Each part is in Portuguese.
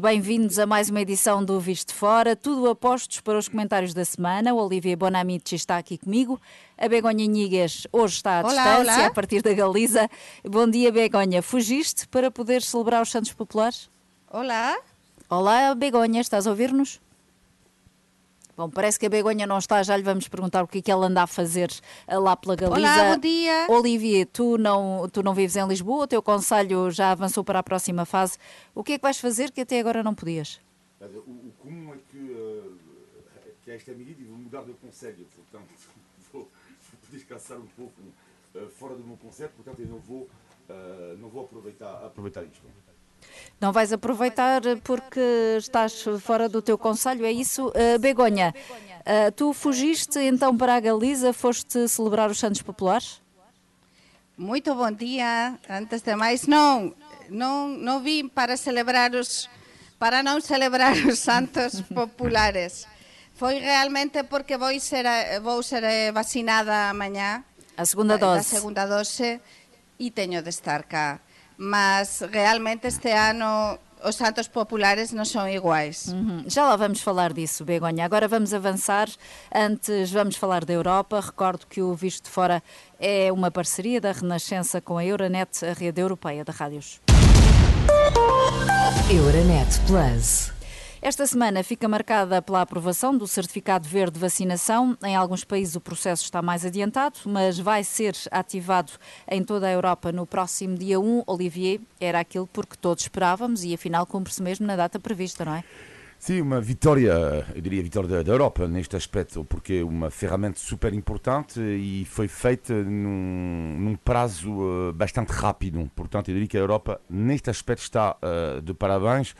Bem-vindos a mais uma edição do Visto Fora, tudo a postos para os comentários da semana. O Olivia Bonamici está aqui comigo. A Begonha Nigues hoje está à Olá, distância, olá. a partir da Galiza. Bom dia, Begonha. Fugiste para poder celebrar os Santos Populares? Olá. Olá, Begonha, estás a ouvir-nos? Bom, parece que a Begonha não está, já lhe vamos perguntar o que é que ela anda a fazer eh, lá pela Galiza. Olá, bom dia. Olivier, tu não, tu não vives em Lisboa, o teu conselho já avançou para a próxima fase. O que é que vais fazer que até agora não podias? O, o comum é que, eh, que a esta medida vou mudar de conselho, portanto vou, vou descansar um pouco eh, fora do meu conselho, portanto eu não vou, eh, não vou aproveitar, aproveitar isto. Não vais aproveitar porque estás fora do teu conselho, é isso? Uh, Begonha, uh, tu fugiste então para a Galiza, foste celebrar os Santos Populares? Muito bom dia. Antes de mais, não, não, não vim para celebrar os, para não celebrar os santos populares. Foi realmente porque vou ser, vou ser eh, vacinada amanhã. A segunda eh, Da dose. segunda dose e tenho de estar cá. Mas realmente este ano os santos populares não são iguais. Uhum. Já lá vamos falar disso, Begonha. Agora vamos avançar. Antes vamos falar da Europa. Recordo que o Visto de Fora é uma parceria da Renascença com a Euronet, a rede europeia de rádios. Euronet Plus. Esta semana fica marcada pela aprovação do certificado verde de vacinação. Em alguns países o processo está mais adiantado, mas vai ser ativado em toda a Europa no próximo dia 1. Olivier, era aquilo porque todos esperávamos e afinal cumpre-se mesmo na data prevista, não é? Sim, uma vitória, eu diria vitória da, Europa neste aspecto, porque é uma ferramenta super importante e foi feita num, num prazo eh, bastante rápido. Portanto, eu diria que a Europa, neste aspecto, está eh, de parabéns.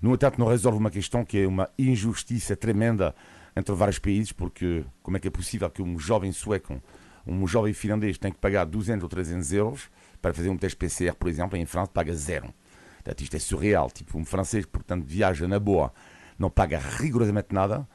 No entanto, não resolve uma questão que é uma injustiça tremenda entre vários países, porque como é que é possível que um jovem sueco, um jovem finlandês tem que pagar 200 ou 300 euros para fazer um teste PCR, por exemplo, em França paga zero. Portanto, isto é surreal. Tipo, um francês, portanto, viaja na boa, não paga rigorosamente nada,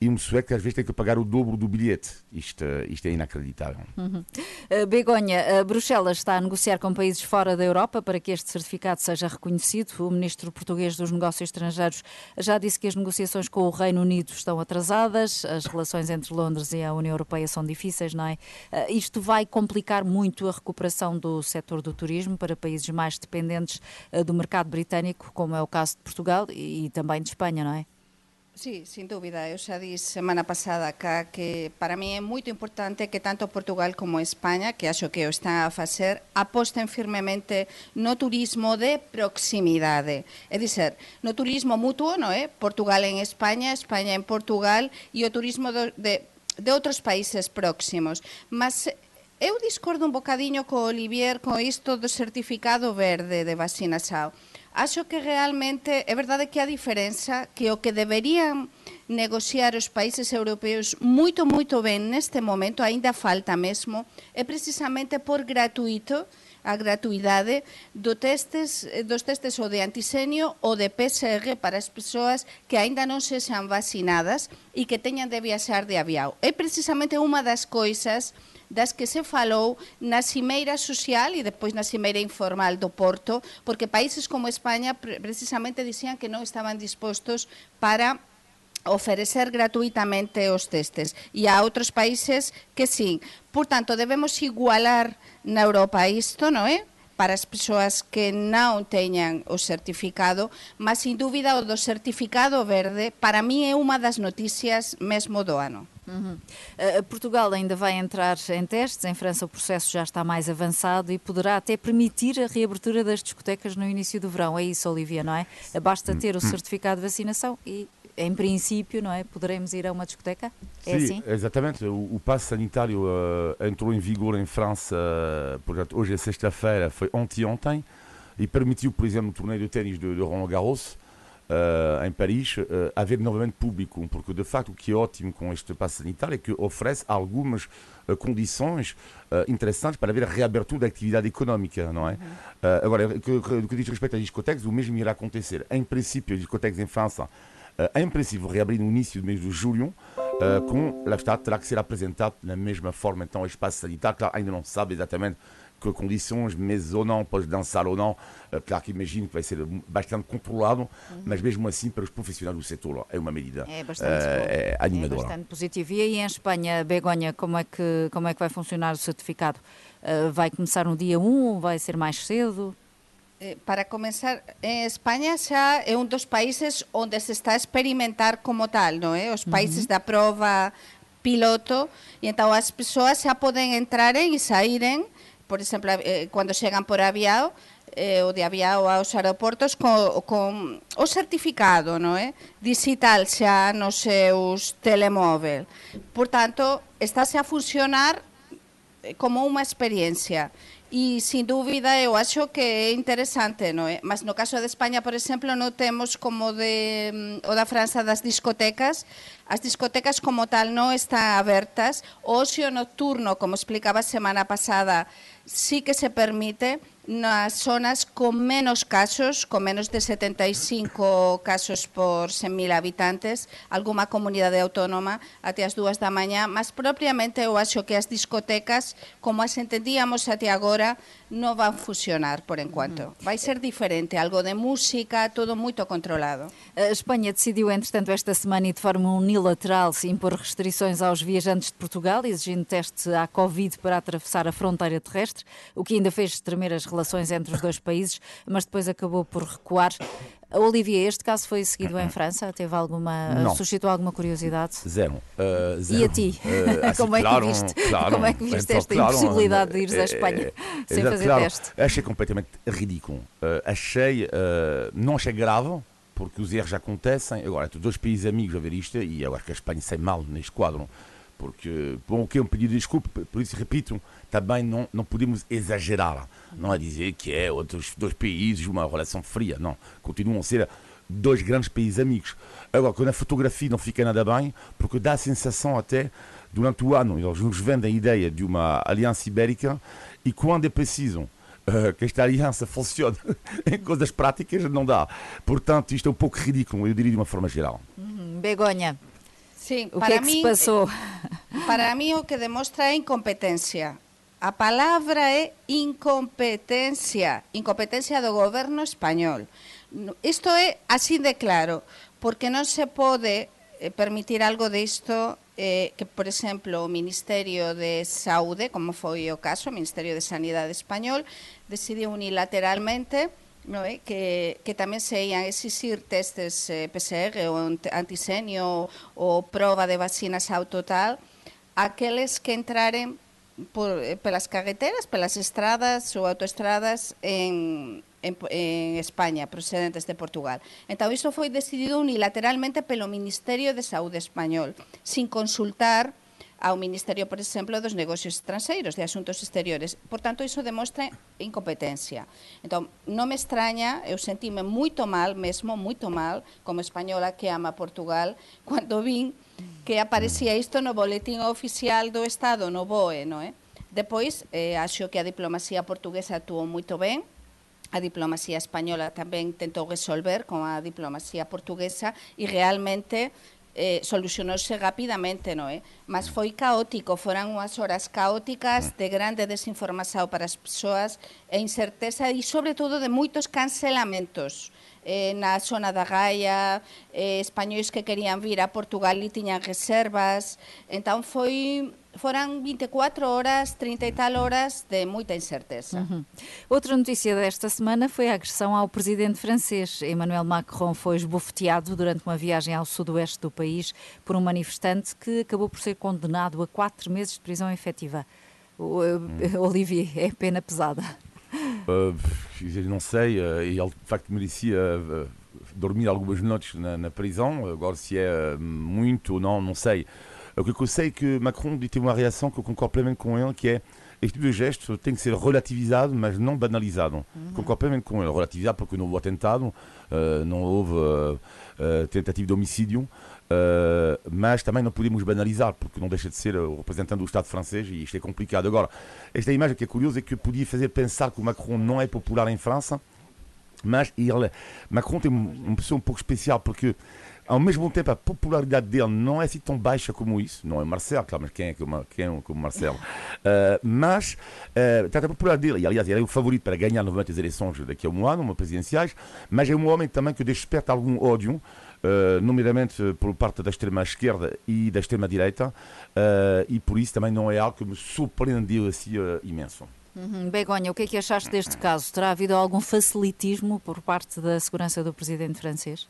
e um sueco às vezes tem que pagar o dobro do bilhete. Isto, eh, isto é inacreditável. Uh, Begonha, Bruxelas está a negociar com países fora da Europa para que este certificado seja reconhecido. O ministro português dos Negócios Estrangeiros já disse que as negociações com o Reino Unido estão atrasadas, as relações entre Londres e a União Europeia são difíceis, não é? Uh, isto vai complicar muito a recuperação do setor do turismo para países mais dependentes uh, do mercado britânico, como é o caso de Portugal e também de Espanha, não é? Sí, sin dúbida, eu xa dis semana pasada acá que para mí é moito importante que tanto Portugal como España, que acho que o están a facer, aposten firmemente no turismo de proximidade. É dizer, no turismo mutuo, no é? Portugal en España, España en Portugal e o turismo de, de, de outros países próximos. Mas eu discordo un bocadiño co Olivier con isto do certificado verde de vacina xao. Acho que realmente é verdade que a diferenza que o que deberían negociar os países europeos moito, moito ben neste momento, aínda falta mesmo, é precisamente por gratuito a gratuidade do testes, dos testes ou de antisenio ou de PCR para as persoas que aínda non sexan vacinadas e que teñan de viaxar de avião. É precisamente unha das coisas das que se falou na cimeira social e depois na cimeira informal do Porto, porque países como España pre- precisamente dicían que non estaban dispostos para oferecer gratuitamente os testes e há outros países que sim. Portanto, debemos igualar na Europa isto, non é? para as persoas que non teñan o certificado, mas sin dúbida o do certificado verde para mí é unha das noticias mesmo do ano. Uhum. Uh, Portugal ainda vai entrar em testes, em França o processo já está mais avançado e poderá até permitir a reabertura das discotecas no início do verão. É isso, Olivia, não é? Basta ter o certificado de vacinação e, em princípio, não é? Poderemos ir a uma discoteca? É Sim, assim? exatamente. O, o passo sanitário eh, entrou em vigor em França, eh, portanto, hoje é sexta-feira, foi ontem-ontem, e permitiu, por exemplo, no torneio de ténis de, de Roland Garros, eh, em Paris, eh, haver novamente público, porque de facto o que é ótimo com este passo sanitário é que oferece algumas eh, condições interessantes para haver a reabertura da atividade económica, não é? Agora, o que, que diz respeito às discotecas, o mesmo irá acontecer. Em princípio, as discotecas em França, em princípio, reabrir no início do mês de julho, com, lá está, terá que ser apresentado na mesma forma, então, o espaço sanitário, claro, ainda não se sabe exatamente com condições, meses ou não, podes dançar ou não. Uh, claro que imagino que vai ser bastante controlado, uhum. mas mesmo assim, para os profissionais do setor, é uma medida é bastante, uh, é animadora. É bastante positiva. E aí em Espanha, Begonha, como é que, como é que vai funcionar o certificado? Uh, vai começar no dia 1 ou vai ser mais cedo? Eh, para comenzar, en España xa é un dos países onde se está a experimentar como tal, non é? Os países uh -huh. da prova piloto, e então as persoas xa poden entrar e saíren, por exemplo, eh, cando chegan por aviao, eh, o de aviao aos aeroportos co, con o certificado non é? digital xa nos seus telemóvel. Por tanto, estáse a funcionar eh, como unha experiencia e sin dúbida eu acho que é interesante, non é? Mas no caso de España, por exemplo, non temos como de mm, o da França das discotecas, as discotecas como tal non están abertas, o ocio nocturno, como explicaba a semana pasada, sí que se permite nas zonas con menos casos, con menos de 75 casos por 100.000 habitantes, alguma comunidade autónoma até as dúas da mañá, mas propiamente eu acho que as discotecas, como as entendíamos até agora, non van funcionar por enquanto. Vai ser diferente, algo de música, todo moito controlado. A Espanha decidiu, entretanto, esta semana e de forma unilateral se impor restrições aos viajantes de Portugal, exigindo teste à Covid para atravessar a fronteira terrestre, o que ainda fez tremer as relações entre os dois países, mas depois acabou por recuar. Olivier, este caso foi seguido em França? Teve alguma. Não. suscitou alguma curiosidade? Zero. Uh, zero. E a ti? Uh, Como, é claro, viste, claro, como é que viste então, esta claro, impossibilidade de ires à Espanha é, sem fazer teste? Achei completamente ridículo. Uh, achei. não achei grave, porque os erros já acontecem. Agora, tu dois países amigos a ver isto, e eu acho que a Espanha sai mal neste quadro, porque, bom, o que é um pedido de desculpa, por isso repito, também não, não podemos exagerar. Não é dizer que é outros dois países, uma relação fria. Não. Continuam a ser dois grandes países amigos. Agora, quando a fotografia não fica nada bem, porque dá a sensação até, durante o ano, eles nos vendem a ideia de uma aliança ibérica e quando é preciso uh, que esta aliança funcione em coisas práticas, não dá. Portanto, isto é um pouco ridículo, eu diria de uma forma geral. Uhum. Begonha. Sim, o que é que mim, se passou? para mí o que demostra é incompetencia. A palabra é incompetencia, incompetencia do goberno español. Isto é así de claro, porque non se pode eh, permitir algo disto eh, que, por exemplo, o Ministerio de Saúde, como foi o caso, o Ministerio de Sanidade Español, decidiu unilateralmente no é? Que, que tamén se ian exixir testes eh, PCR ou antisenio ou proba de vacinas ao total aqueles que entraren por, eh, pelas carreteras, pelas estradas ou autoestradas en, en, en España, procedentes de Portugal. Entón, isto foi decidido unilateralmente pelo Ministerio de Saúde Español, sin consultar ao Ministerio, por exemplo, dos Negocios Estranxeiros, de Asuntos Exteriores. Por tanto, iso demostra incompetencia. Entón, non me extraña, eu sentime moito mal, mesmo moito mal, como española que ama Portugal, cando vin que aparecía isto no Boletín Oficial do Estado, no BOE, non é? Eh? Depois, eh, acho que a diplomacia portuguesa actuou moito ben, a diplomacia española tamén tentou resolver con a diplomacia portuguesa e realmente eh, solucionouse rapidamente, non é? Eh? Mas foi caótico, foran unhas horas caóticas de grande desinformación para as persoas e incerteza e, sobre todo, de moitos cancelamentos. Eh, na zona da Gaia, eh, españois que querían vir a Portugal e tiñan reservas. Entón, foi foram 24 horas, 30 e tal horas de muita incerteza. Uhum. Outra notícia desta semana foi a agressão ao presidente francês. Emmanuel Macron foi esbofeteado durante uma viagem ao sudoeste do país por um manifestante que acabou por ser condenado a quatro meses de prisão efetiva. O, hum. Olivier, é pena pesada. Uh, não sei, uh, ele de facto merecia uh, dormir algumas noites na, na prisão. Agora, se é muito ou não, não sei. O que eu sei é que Macron teve uma reação que eu concordo plenamente com ele, que é este tipo de gesto tem que ser relativizado, mas não banalizado. Uhum. Concordo plenamente com ele. Relativizado porque não houve atentado, uh, não houve uh, uh, tentativa de homicídio, mas também não podemos banalizar, porque não deixa de ser o representante do Estado francês e isto é complicado. Agora, esta imagem que é curiosa é que podia fazer pensar que o Macron não é popular em França, mas ele, Macron tem uma pessoa um pouco especial porque ao mesmo tempo a popularidade dele não é assim tão baixa como isso, não é Marcelo, claro, mas quem é como, quem é como Marcelo? Uh, mas, uh, a popularidade dele, e aliás, ele é o favorito para ganhar novamente as eleições daqui a um ano, uma presidenciais, mas é um homem também que desperta algum ódio, Uh, nomeadamente por parte da extrema-esquerda e da extrema-direita, uh, e por isso também não é algo que me surpreendeu assim uh, imenso. Uhum. Begonha, o que é que achaste deste caso? Terá havido algum facilitismo por parte da segurança do presidente francês?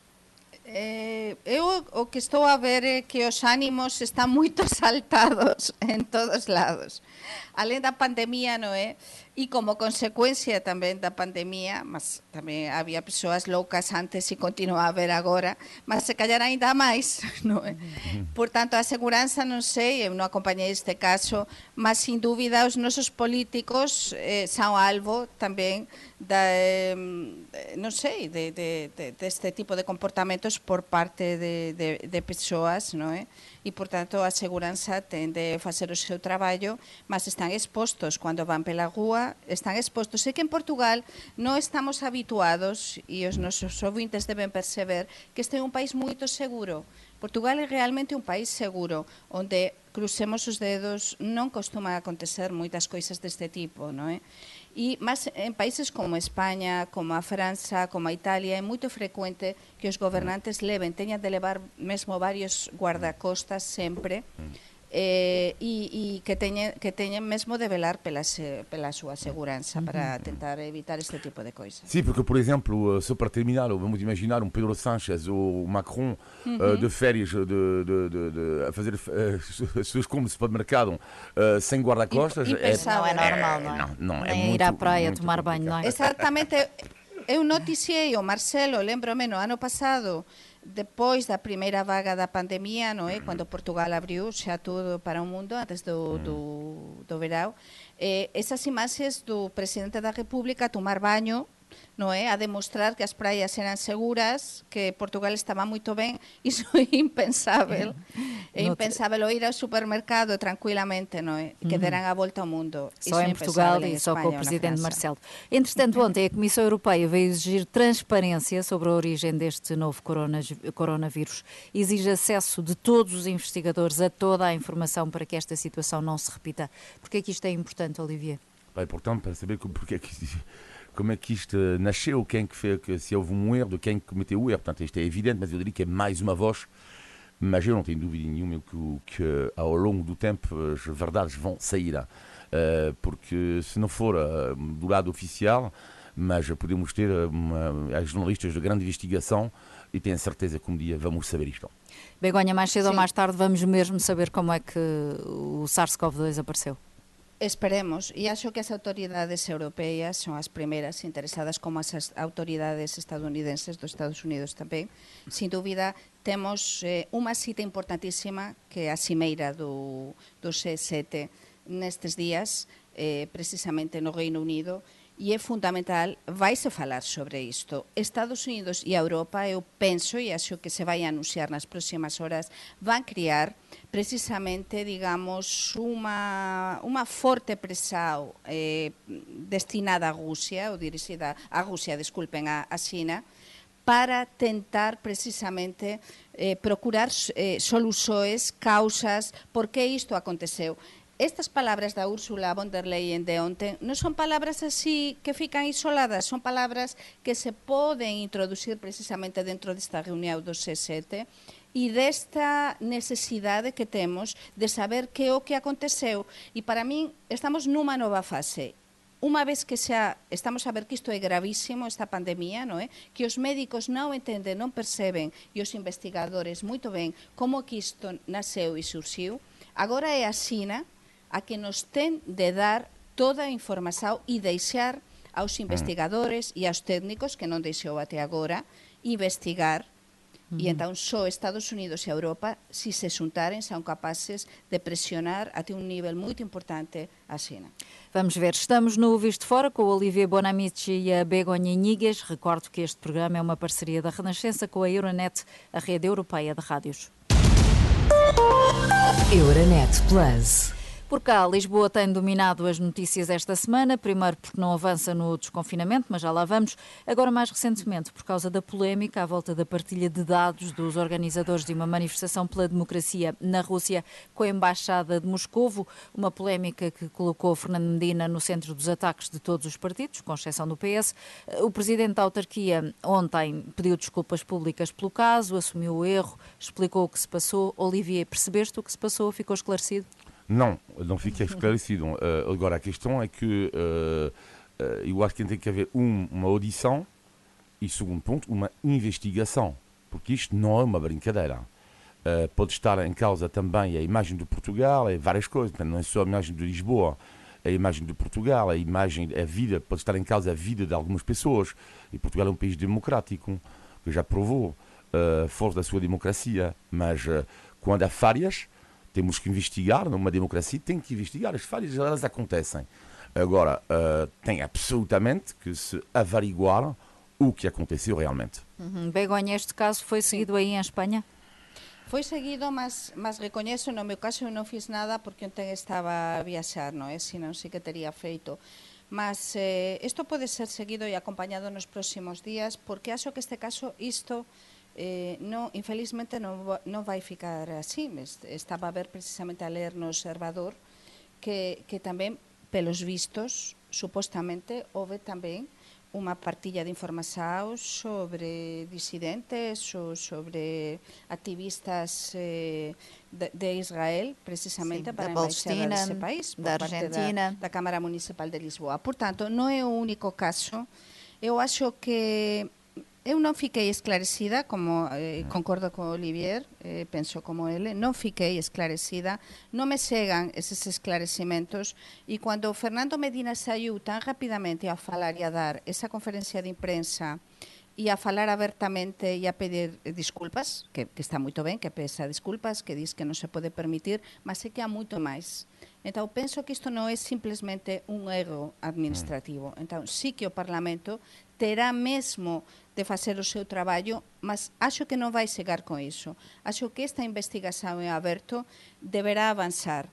Eh, eu o que estou a ver é que os ánimos están moito saltados en todos lados. Alén da pandemia, non é? E como consecuencia tamén da pandemia, mas tamén había persoas loucas antes e continua a haber agora, mas se callar ainda máis, non é? Por tanto, a seguranza, non sei, eu non acompañei este caso, mas sin dúbida os nosos políticos eh, son alvo tamén da, eh, non sei, de, de, de, deste tipo de comportamentos por parte de, de, persoas, non é? e, portanto, a seguranza tende a facer o seu traballo, mas están expostos cando van pela rúa, están expostos. E que en Portugal non estamos habituados, e os nosos ouvintes deben perceber, que este é un país moito seguro. Portugal é realmente un país seguro, onde crucemos os dedos non costuma acontecer moitas coisas deste tipo, non é? E mas en países como España, como a França, como a Italia, é moito frecuente que os gobernantes leven, teñan de levar mesmo varios guardacostas sempre, mm eh, e, e que teñen que teñen mesmo de velar pela, se, pela súa segurança para tentar evitar este tipo de coisas. Sim, porque, por exemplo, só para terminar, vamos imaginar um Pedro Sánchez ou Macron uh, de férias de, de, de, de, a fazer uh, as suas compras de supermercado uh, sem guarda-costas. É, não é normal, não é? Não, não, é Nem muito, ir à praia tomar banho, não é? Exatamente. Eu noticiei o Marcelo, lembro-me, no ano passado, Depois da primeira vaga da pandemia, não é? quando Portugal abriu xa tudo para o mundo, antes do, do, do verão, eh, essas imagens do presidente da República tomar banho non é? A demostrar que as praias eran seguras, que Portugal estaba moito ben, iso é impensável. É impensável ir ao supermercado tranquilamente, non é? Que deran a volta ao mundo. Só em Portugal e só com o Presidente Marcelo. Entretanto, ontem a Comissão Europeia veio exigir transparência sobre a origem deste novo coronavírus. Exige acesso de todos os investigadores a toda a informação para que esta situação não se repita. Por que é que isto é importante, Olivier? É importante para saber porque é que como é que isto nasceu, quem que fez, que, se houve um erro, de quem cometeu o erro. Portanto, isto é evidente, mas eu diria que é mais uma voz. Mas eu não tenho dúvida nenhuma que, que ao longo do tempo as verdades vão sair. Uh, porque se não for uh, do lado oficial, mas podemos ter uma, jornalistas de grande investigação e tenho certeza que um dia vamos saber isto. Begonha, mais cedo Sim. ou mais tarde vamos mesmo saber como é que o SARS-CoV-2 apareceu. Esperemos, e acho que as autoridades europeas son as primeiras interesadas como as autoridades estadounidenses dos Estados Unidos tamén. Sin dúbida, temos eh, unha cita importantísima que é a cimeira do, do G7 nestes días, eh, precisamente no Reino Unido, e é fundamental, vai-se falar sobre isto. Estados Unidos e a Europa, eu penso, e acho que se vai anunciar nas próximas horas, van criar precisamente, digamos, unha, unha forte presión eh, destinada a Rusia, ou dirigida a Rusia, disculpen, a, a China, para tentar precisamente eh, procurar eh, soluções, causas, por que isto aconteceu estas palabras da Úrsula von der Leyen de onte non son palabras así que fican isoladas, son palabras que se poden introducir precisamente dentro desta reunión do C7 e desta necesidade que temos de saber que o que aconteceu. E para min estamos numa nova fase. Uma vez que xa estamos a ver que isto é gravísimo, esta pandemia, non é? que os médicos non entenden, non perceben, e os investigadores moito ben como que isto nasceu e surxiu, agora é a China a que nos ten de dar toda a información e deixar aos mm. investigadores e aos técnicos que non deixou até agora investigar E entón só Estados Unidos e Europa, se se xuntaren, son capaces de presionar até un nivel moito importante a China. Vamos ver, estamos no Visto Fora com o Olivier Bonamici e a Begonha Nigues. Recordo que este programa é uma parceria da Renascença com a Euronet, a rede europeia de rádios. Euronet Plus. Por cá, Lisboa tem dominado as notícias esta semana, primeiro porque não avança no desconfinamento, mas já lá vamos. Agora, mais recentemente, por causa da polémica à volta da partilha de dados dos organizadores de uma manifestação pela democracia na Rússia com a Embaixada de Moscovo, uma polémica que colocou Fernando Medina no centro dos ataques de todos os partidos, com exceção do PS. O presidente da autarquia ontem pediu desculpas públicas pelo caso, assumiu o erro, explicou o que se passou. Olivier, percebeste o que se passou? Ficou esclarecido? Não, não fica esclarecido. Uh, agora, a questão é que uh, uh, eu acho que tem que haver um, uma audição e, segundo ponto, uma investigação, porque isto não é uma brincadeira. pode estar em causa também a imagem de Portugal, é várias coisas, não é só a imagem de Lisboa, a imagem de Portugal, a imagem, a vida, pode estar em causa a vida de algumas pessoas. E Portugal é um país democrático, que já provou a força da sua democracia, mas quando há falhas, temos que investigar, numa democracia tem que investigar, as falhas elas acontecem. Agora, uh, tem absolutamente que se averiguar o que aconteceu realmente. Uhum. Begonha, este caso foi seguido aí em Espanha? Foi seguido, mas, mas reconheço, no meu caso eu não fiz nada porque ontem estava a viajar, não é? Senão sí que teria feito. Mas eh, isto pode ser seguido e acompañado nos próximos días porque acho que este caso isto eh, infelizmente non vai ficar así. Estaba a ver precisamente a ler no Observador que, que tamén, pelos vistos, supostamente, houve tamén unha partilla de información sobre disidentes ou sobre activistas eh, de, de Israel, precisamente sí, para a embaixada desse país, por da Argentina. Da, da Cámara Municipal de Lisboa. Portanto, non é o único caso. Eu acho que Eu non fiquei esclarecida, como eh, concordo con Olivier, eh, penso como ele, non fiquei esclarecida, non me chegan eses esclarecimentos e cando Fernando Medina saiu tan rapidamente a falar e a dar esa conferencia de imprensa e a falar abertamente e a pedir disculpas, que, que está moito ben, que pesa disculpas, que diz que non se pode permitir, mas é que há moito máis. Entón, penso que isto non é simplesmente un erro administrativo. Entón, sí que o Parlamento terá mesmo de facer o seu traballo, mas acho que non vai chegar con iso. Acho que esta investigación en aberto deberá avanzar.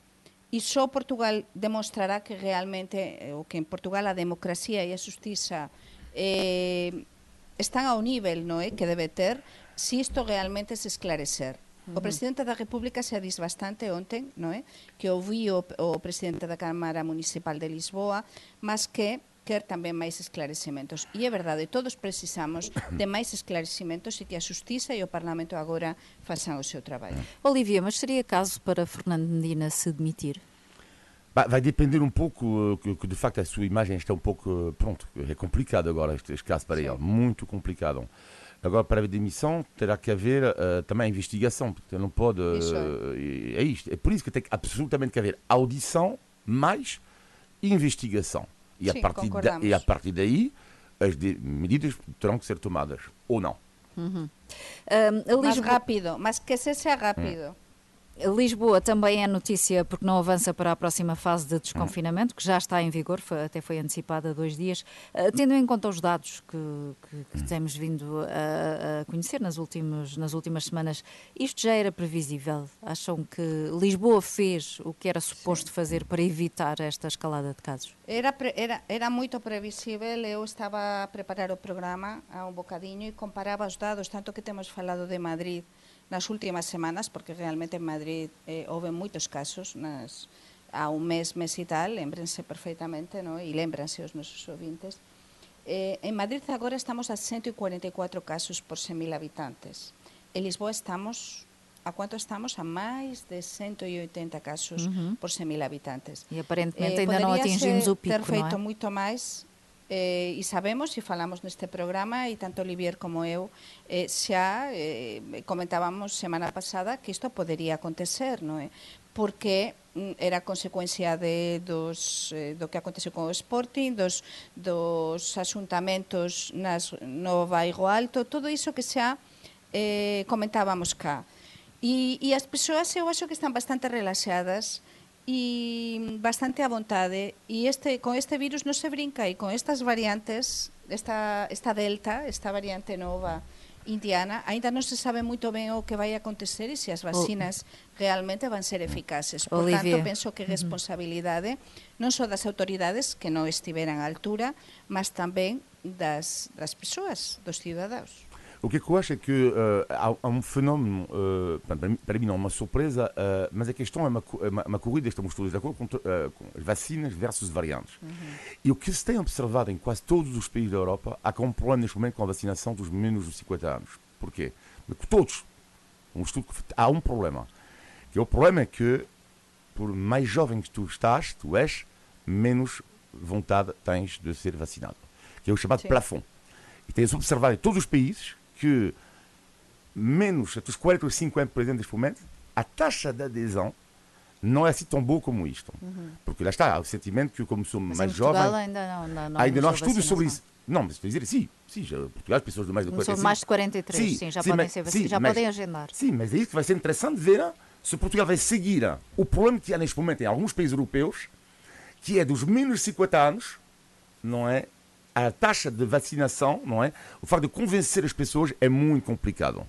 E só Portugal demostrará que realmente, eh, o que en Portugal a democracia e a justiza eh, están ao nivel no, eh, que debe ter, se isto realmente se esclarecer. O presidente da República se dis bastante ontem, non é? Que ouvi o, o presidente da Cámara Municipal de Lisboa, mas que quer tamén máis esclarecimentos. E é verdade, todos precisamos de máis esclarecimentos e que a Justiça e o Parlamento agora façam o seu traballo. Olivia, mas seria caso para Fernando Medina se demitir? vai depender um pouco, que, que, de facto a sua imagem está um pouco, pronto, é complicado agora este, este caso para Sim. ele, muito complicado. Agora, para a demissão, terá que haver uh, também investigação, porque não pode. Uh, é isto. É por isso que tem que, absolutamente que haver audição mais investigação. E, Sim, a partir da, e a partir daí, as de, medidas terão que ser tomadas, ou não. Uhum. Um, mais rápido, mas que seja rápido. Hum. Lisboa também é notícia porque não avança para a próxima fase de desconfinamento, que já está em vigor, foi, até foi antecipada há dois dias. Uh, tendo em conta os dados que, que, que temos vindo a, a, conhecer nas últimas, nas últimas semanas, isto já era previsível? Acham que Lisboa fez o que era suposto Sim. fazer para evitar esta escalada de casos? Era, era, era muito previsível. Eu estava a preparar o programa há um bocadinho e comparava os dados, tanto que temos falado de Madrid nas últimas semanas, porque realmente en Madrid eh, houve moitos casos nas, a un mes, mes e tal, lembrense perfectamente, no? e lembranse os nosos ouvintes, Eh, en Madrid agora estamos a 144 casos por 100.000 habitantes. En Lisboa estamos a cuánto estamos? A máis de 180 casos uh -huh. por 100.000 habitantes. E aparentemente eh, ainda non atingimos o pico, ter feito non é? moito máis, eh, e sabemos e falamos neste programa e tanto Olivier como eu eh, xa eh, comentábamos semana pasada que isto podería acontecer, non é? porque mm, era consecuencia de dos eh, do que aconteceu con o Sporting, dos dos asuntamentos nas no Baigo Alto, todo iso que xa eh comentábamos cá. E, e as persoas eu acho que están bastante relaxadas eh, e bastante a vontade e este con este virus non se brinca e con estas variantes esta esta delta, esta variante nova indiana, ainda non se sabe moito ben o que vai acontecer e se as vacinas oh. realmente van ser eficaces. Por Olivia. tanto, penso que responsabilidade non só das autoridades que non estiveran a altura, mas tamén das das persoas, dos cidadãos O que, é que eu acho é que eh, há, um fenómeno, eh, para, mim- não é uma surpresa, eh, mas a questão é uma, é uma, uma corrida, estamos todos de acordo, com, vacinas versus variantes. E o que se tem observado em quase todos os países da Europa, há um problema neste momento com a vacinação dos menos de 50 anos. Porquê? Porque todos, um estudo, há um problema. Que o problema é que, por mais jovem que tu estás, tu és, menos vontade tens de ser vacinado. Que é o chamado Sim. plafond. E tens observado em todos os países que menos, entre os 40 e os 50, por exemplo, neste momento, a taxa de adesão não é assim tão boa como isto. Porque lá está, há o sentimento que como sou Mas mais jovem, ainda não, não, não ainda não há começou a estudos sobre isso. Não, mas estou a dizer, sim, sim, já, Portugal, as pessoas de mais de Começou 45. mais de 43, sim, já podem mas- ser sim, já mas- podem agendar. Sim, mas é isso que vai ser interessante ver se Portugal vai seguir o problema que há neste momento em alguns países europeus, que é dos menos de 50 anos, não é? A taxa de vacinação, não é? O facto de convencer as pessoas é muito complicado.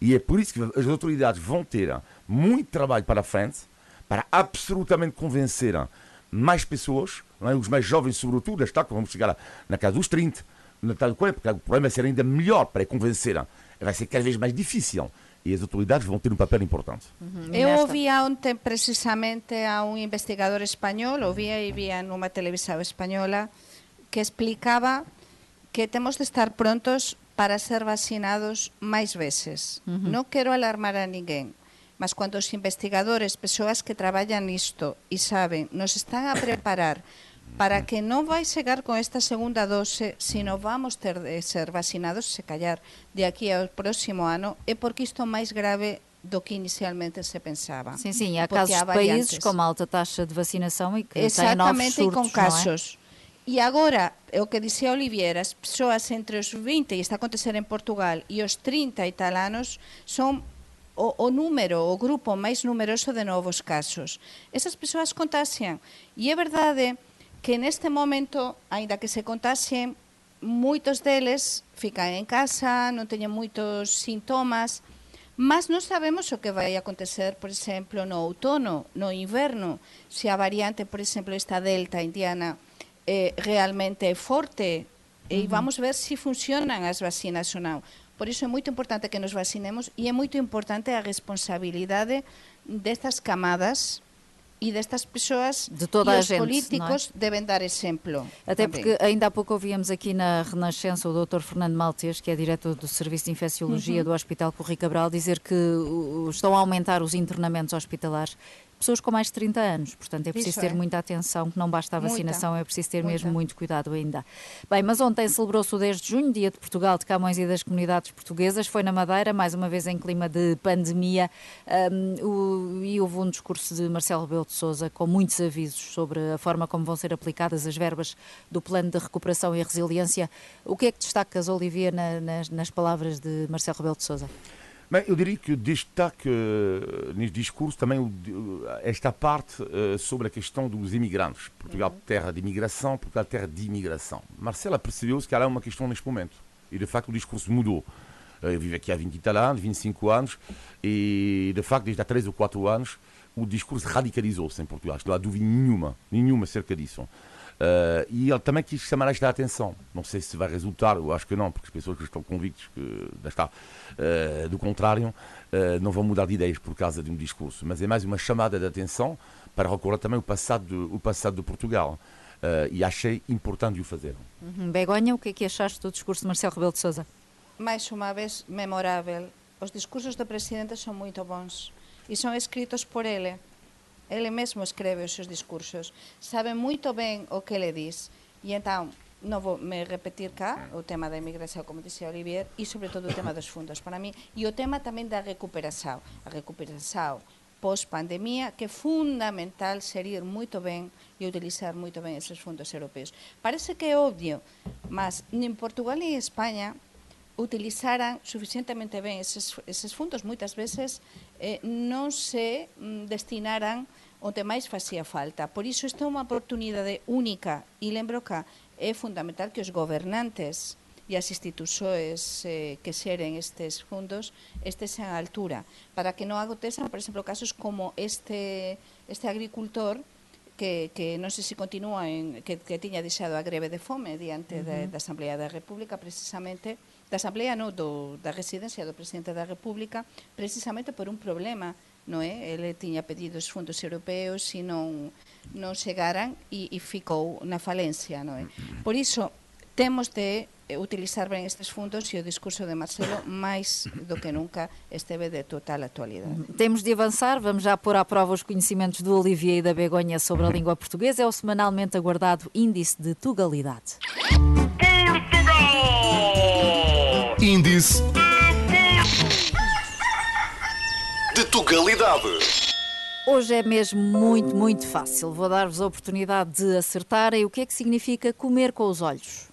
E é por isso que as autoridades vão ter muito trabalho para a frente para absolutamente convencer mais pessoas, não é? os mais jovens sobretudo, está que vamos chegar na casa dos 30, na casa dos 40, porque o problema é ser ainda melhor para convencer. Vai ser cada vez mais difícil. E as autoridades vão ter um papel importante. E Eu ouvia ontem precisamente a un investigador español, ouvía e vía nunha televisão española, que explicaba que temos de estar prontos para ser vacinados máis veces. Non quero alarmar a ninguén, mas cando os investigadores, persoas que traballan nisto e saben, nos están a preparar para que non vai chegar con esta segunda dose, sino vamos ter de ser vacinados, se callar, de aquí ao próximo ano, é porque isto é máis grave do que inicialmente se pensaba. Sim, sim, há Porque casos de variantes. países com alta taxa de vacinação e que têm novos Exatamente, e surtos, con não é? casos. E agora, é o que dicía Olivier, as persoas entre os 20, e está a acontecer en Portugal, e os 30 e tal anos, son o, o número, o grupo máis numeroso de novos casos. Esas persoas contagian. E é verdade que neste momento, aínda que se contaxien, moitos deles fican en casa, non teñen moitos sintomas, mas non sabemos o que vai acontecer, por exemplo, no outono, no inverno, se a variante, por exemplo, esta delta indiana eh, realmente é forte e vamos ver se funcionan as vacinas ou non. Por iso é moito importante que nos vacinemos e é moito importante a responsabilidade destas camadas e destas persoas De toda e a os gente, não é? políticos deben dar exemplo. Até também. porque ainda há pouco ouvíamos aqui na Renascença o Dr. Fernando Maltês, que é diretor do Serviço de Infecciologia Uhum. do Hospital Corri Cabral, dizer que estão a aumentar os internamentos hospitalares. Pessoas com mais de 30 anos, portanto é preciso Isso ter é. muita atenção, que não basta a Muita. vacinação, é preciso ter mesmo Muita. muito cuidado ainda. Bem, mas ontem celebrou-se o 10 de junho, Dia de Portugal, de Camões e das Comunidades Portuguesas. Foi na Madeira, mais uma vez em clima de pandemia, um, o- e houve um discurso de Marcelo Rebelo de Sousa com muitos avisos sobre a forma como vão ser aplicadas as verbas do Plano de Recuperação e Resiliência. O que é que destacas, Olivia, na- nas, nas palavras de Marcelo Rebelo de Sousa? Bem, eu diria que destaque eh, neste discurso também de- esta parte eh, sobre a questão dos imigrantes. Portugal, terra de imigração, Portugal, terra de imigração. Marcela percebeu-se que ela é uma questão neste momento. E, de facto, o discurso mudou. Eh, Eu vivo aqui há 20 e tal anos, 25 anos, e, de facto, desde há 3 ou 4 anos, o discurso radicalizou-se em Portugal. Não há dúvida nenhuma, nenhuma acerca disso. Eh, e ele também quis chamar esta atenção. Não sei se vai resultar, eu acho que não, porque as pessoas que estão convictas que está, eh, do contrário, eh, não vão mudar de ideias por causa de um discurso. Mas é mais uma chamada de atenção para recordar também o passado, de- o passado de Portugal. E achei importante o fazer. Uhum. Begonha, o que é que achaste do discurso de Marcelo Rebelo de Sousa? máis unha vez memorável. Os discursos do presidente son moito bons e son escritos por ele. ele mesmo escreve os seus discursos, sabe moito ben o que le dis. E entón, non vou me repetir cá o tema da emigración, como dixía Olivier, e sobre todo o tema dos fundos para mí, e o tema tamén da recuperación, a recuperación pós pandemia, que é fundamental serir moito ben e utilizar moito ben eses fundos europeos. Parece que é obvio, mas nin Portugal e España utilizaran suficientemente ben eses, eses fundos, moitas veces eh, non se mm, destinaran a onde máis facía falta. Por iso esta é unha oportunidade única e lembro que é fundamental que os gobernantes e as institucións eh, que xeren estes fondos estes a altura, para que non agotesan, por exemplo, casos como este, este agricultor que, que non sei se continúa en, que, que tiña deixado a greve de fome diante uh -huh. da, da Asamblea da República precisamente da Asamblea, non, do, da residencia do Presidente da República precisamente por un problema non é? Ele tiña pedido os fundos europeos e non, non chegaran e, e ficou na falencia, non é? Por iso, temos de utilizar ben estes fundos e o discurso de Marcelo máis do que nunca esteve de total actualidade. Temos de avançar, vamos já pôr à prova os conhecimentos do Olivier e da Begonha sobre a língua portuguesa. É o semanalmente aguardado Índice de Tugalidade. Portugal! Índice de Tugalidade. Hoje é mesmo muito, muito fácil. Vou dar-vos a oportunidade de acertarem o que é que significa comer com os olhos.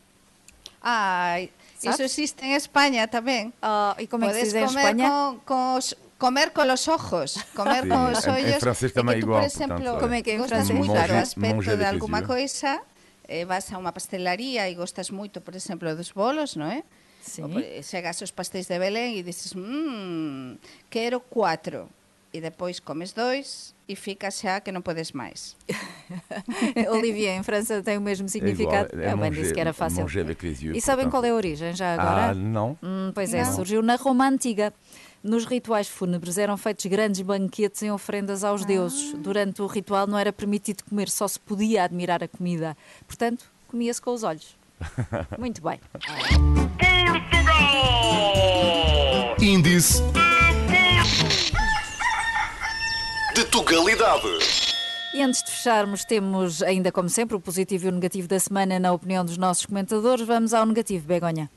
Ai, isso existe em Espanha também. Oh, e como é que se diz em Espanha? Com, com os, comer com os ojos, comer Sim, com os em- olhos. em francês é também que tu, igual, Por exemplo, portanto, Como é que é gostas francês? muito do aspecto de les alguma coisa, eh, vas a uma pastelaria e gostas muito, por exemplo, dos bolos, não é? Ou, por- chegas aos pastéis de Belém e dizes, mmm, quero quatro. E depois comes dois e ficas xa que não podes mais. Olivier, em França tem o mesmo significado. É igual, é Eu bem disse que era fácil. E sabem portanto. qual é a origem já Ah, agora? não. Hum, pois é, Não. surgiu na Roma Antiga. Nos rituais fúnebres eram feitos grandes banquetes em ofrendas aos deuses. Durante o ritual não era permitido comer, só se podia admirar a comida. Portanto, comia-se com os olhos. Muito bem. Portugal! Índice de Tugalidade. E antes de fecharmos, temos ainda como sempre o positivo e o negativo da semana na opinião dos nossos comentadores. Vamos ao negativo, Begonha.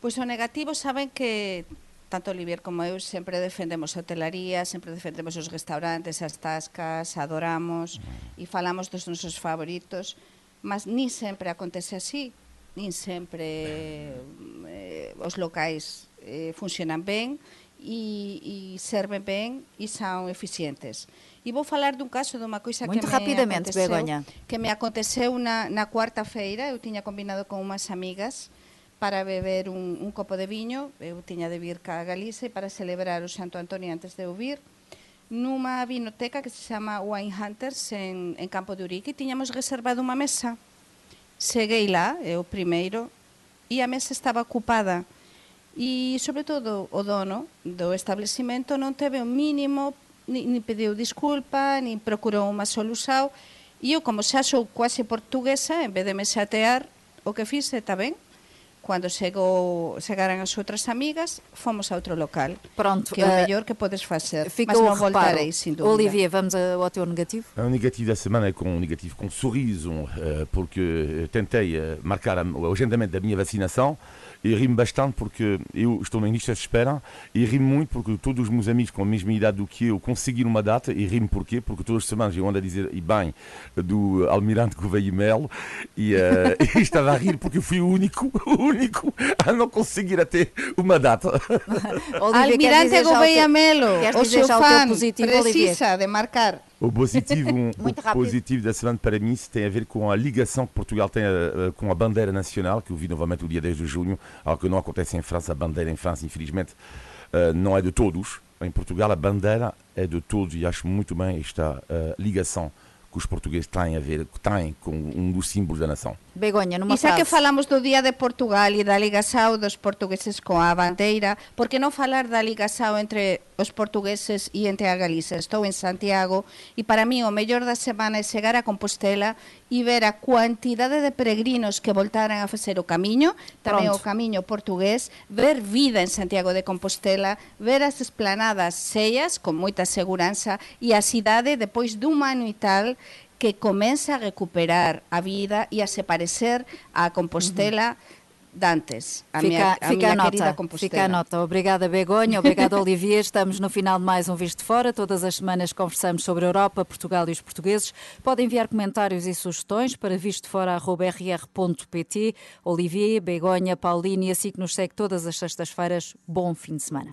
Pois o negativo saben que tanto Olivier como eu sempre defendemos a hotelaría, sempre defendemos os restaurantes, as tascas, adoramos e falamos dos nosos favoritos, mas nin sempre acontece así, nin sempre eh, os locais eh, funcionan ben e, e serven ben e son eficientes. E vou falar dun caso dunha coisa Muito que me rapidamente, aconteceu, Begoña. que me aconteceu na, na cuarta-feira, eu tiña combinado con unhas amigas para beber un, un copo de viño, eu tiña de vir ca Galicia e para celebrar o Santo Antonio antes de eu vir, nunha vinoteca que se chama Wine Hunters en, en Campo de Urique e tiñamos reservado unha mesa. Seguei lá, eu primeiro, e a mesa estaba ocupada. E, sobre todo, o dono do establecimento non teve o mínimo, ni, ni pediu disculpa, ni procurou unha solución. E eu, como xa sou quase portuguesa, en vez de me xatear, o que fixe, está ben, cando chegou, chegaran as outras amigas, fomos a outro local. Pronto, Que é o mellor que podes facer. Fica mas o non reparo. voltarei, sin dúvida. Olivier, vamos ao teu negativo? O negativo da semana é com um negativo com sorriso, eh, porque tentei eh, marcar o agendamento da minha vacinação e rimo bastante porque eu estou na lista de espera e rimo muito porque todos os meus amigos com a mesma idade do que eu conseguiram uma data e rimo porquê? Porque todas as semanas eu ando a dizer e bem do Almirante Gouveia e Melo e, eh, e estava a rir porque eu fui o único, o único a não conseguir até uma data. Almirante Gouveia Melo, o seu fã, precisa de marcar. O positivo, um, o positivo da semana para mim tem a ver com a ligação que Portugal tem eh, com a bandeira nacional, que eu vi novamente o dia 10 de junho, algo que não acontece em França. A bandeira em França, infelizmente, eh, não é de todos. Em Portugal, a bandeira é de todos e acho muito bem esta eh, ligação que os portugueses têm a ver, têm com um dos símbolos da nação. Begonha, numa E xa frase. que falamos do Día de Portugal e da ligação dos portugueses con a bandeira, por que non falar da ligação entre os portugueses e entre a Galicia? Estou en Santiago e para mí o mellor da semana é chegar a Compostela e ver a cuantidade de peregrinos que voltaran a facer o camiño, tamén Pronto. o camiño portugués, ver vida en Santiago de Compostela, ver as esplanadas sellas con moita seguranza e a cidade depois dun ano e tal que comeza a recuperar a vida e a se parecer a Compostela dantes, a Fica, miña, a miña a querida nota, Compostela. fica a nota. Obrigada, Begonha. Obrigada, Olivier. Estamos no final de mais um Visto de Fora. Todas as semanas conversamos sobre a Europa, Portugal e os portugueses. Podem enviar comentários e sugestões para vistofora.rr.pt. Olivier, Begonha, Pauline e assim que nos segue todas as sextas-feiras. Bom fim de semana.